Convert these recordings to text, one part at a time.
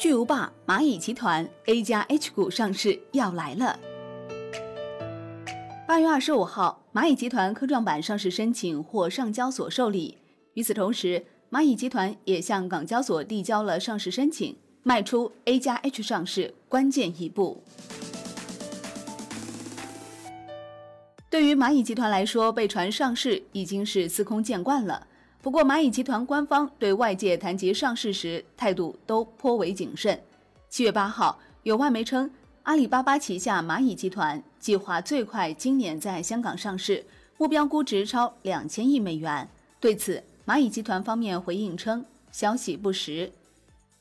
巨无霸蚂蚁集团 A 加 H 股上市要来了。八月二十五号，蚂蚁集团科创板上市申请获上交所受理。与此同时，蚂蚁集团也向港交所递交了上市申请，迈出 A 加 H 上市关键一步。对于蚂蚁集团来说，被传上市已经是司空见惯了。不过，蚂蚁集团官方对外界谈及上市时态度都颇为谨慎。七月八号，有外媒称，阿里巴巴旗下蚂蚁集团计划最快今年在香港上市，目标估值超两千亿美元。对此，蚂蚁集团方面回应称，消息不实。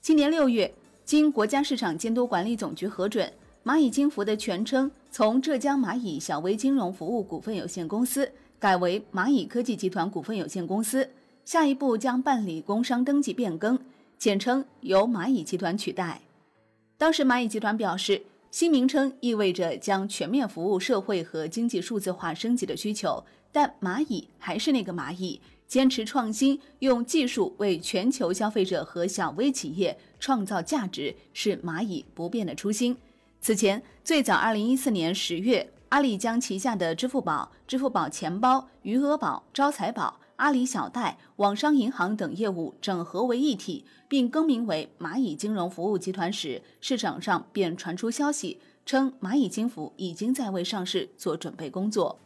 今年六月，经国家市场监督管理总局核准，蚂蚁金服的全称从浙江蚂蚁小微金融服务股份有限公司改为蚂蚁科技集团股份有限公司。下一步将办理工商登记变更，简称由蚂蚁集团取代。当时蚂蚁集团表示，新名称意味着将全面服务社会和经济数字化升级的需求，但蚂蚁还是那个蚂蚁，坚持创新，用技术为全球消费者和小微企业创造价值，是蚂蚁不变的初心。此前，最早二零一四年十月，阿里将旗下的支付宝、支付宝钱包、余额宝、招财宝。阿里小贷、网商银行等业务整合为一体，并更名为蚂蚁金融服务集团时，市场上便传出消息称，蚂蚁金服已经在为上市做准备工作。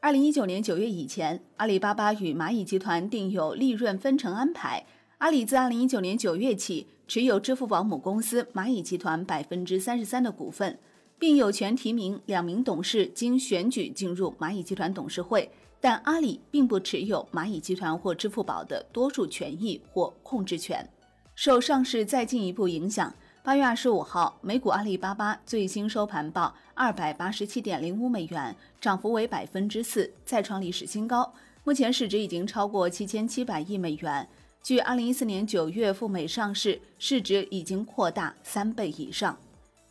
二零一九年九月以前，阿里巴巴与蚂蚁集团订有利润分成安排。阿里自二零一九年九月起持有支付宝母公司蚂蚁集团百分之三十三的股份，并有权提名两名董事经选举进入蚂蚁集团董事会。但阿里并不持有蚂蚁集团或支付宝的多数权益或控制权。受上市再进一步影响，八月二十五号，美股阿里巴巴最新收盘报二百八十七点零五美元，涨幅为百分之四，再创历史新高。目前市值已经超过七千七百亿美元，距二零一四年九月赴美上市市值已经扩大三倍以上。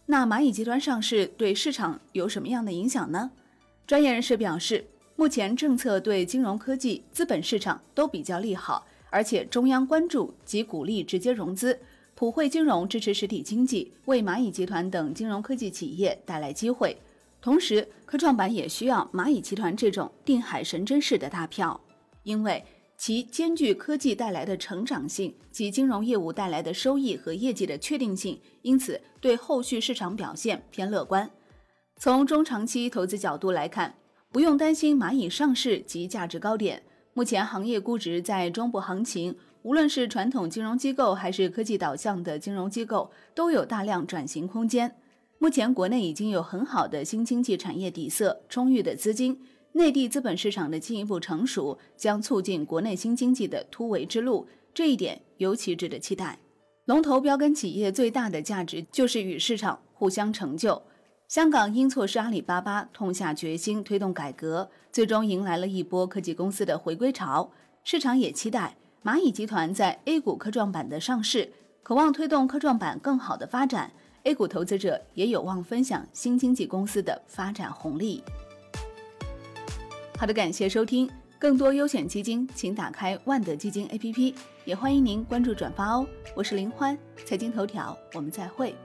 那蚂蚁集团上市对市场有什么样的影响呢？专业人士表示。目前政策对金融科技、资本市场都比较利好，而且中央关注及鼓励直接融资，普惠金融支持实体经济，为蚂蚁集团等金融科技企业带来机会。同时，科创板也需要蚂蚁集团这种定海神针式的大票，因为其兼具科技带来的成长性及金融业务带来的收益和业绩的确定性，因此对后续市场表现偏乐观。从中长期投资角度来看。不用担心蚂蚁上市及价值高点。目前行业估值在中部行情，无论是传统金融机构还是科技导向的金融机构，都有大量转型空间。目前国内已经有很好的新经济产业底色，充裕的资金，内地资本市场的进一步成熟，将促进国内新经济的突围之路。这一点尤其值得期待。龙头标杆企业最大的价值就是与市场互相成就。香港因错失阿里巴巴，痛下决心推动改革，最终迎来了一波科技公司的回归潮。市场也期待蚂蚁集团在 A 股科创板的上市，渴望推动科创板更好的发展。A 股投资者也有望分享新经济公司的发展红利。好的，感谢收听，更多优选基金，请打开万德基金 APP，也欢迎您关注转发哦。我是林欢，财经头条，我们再会。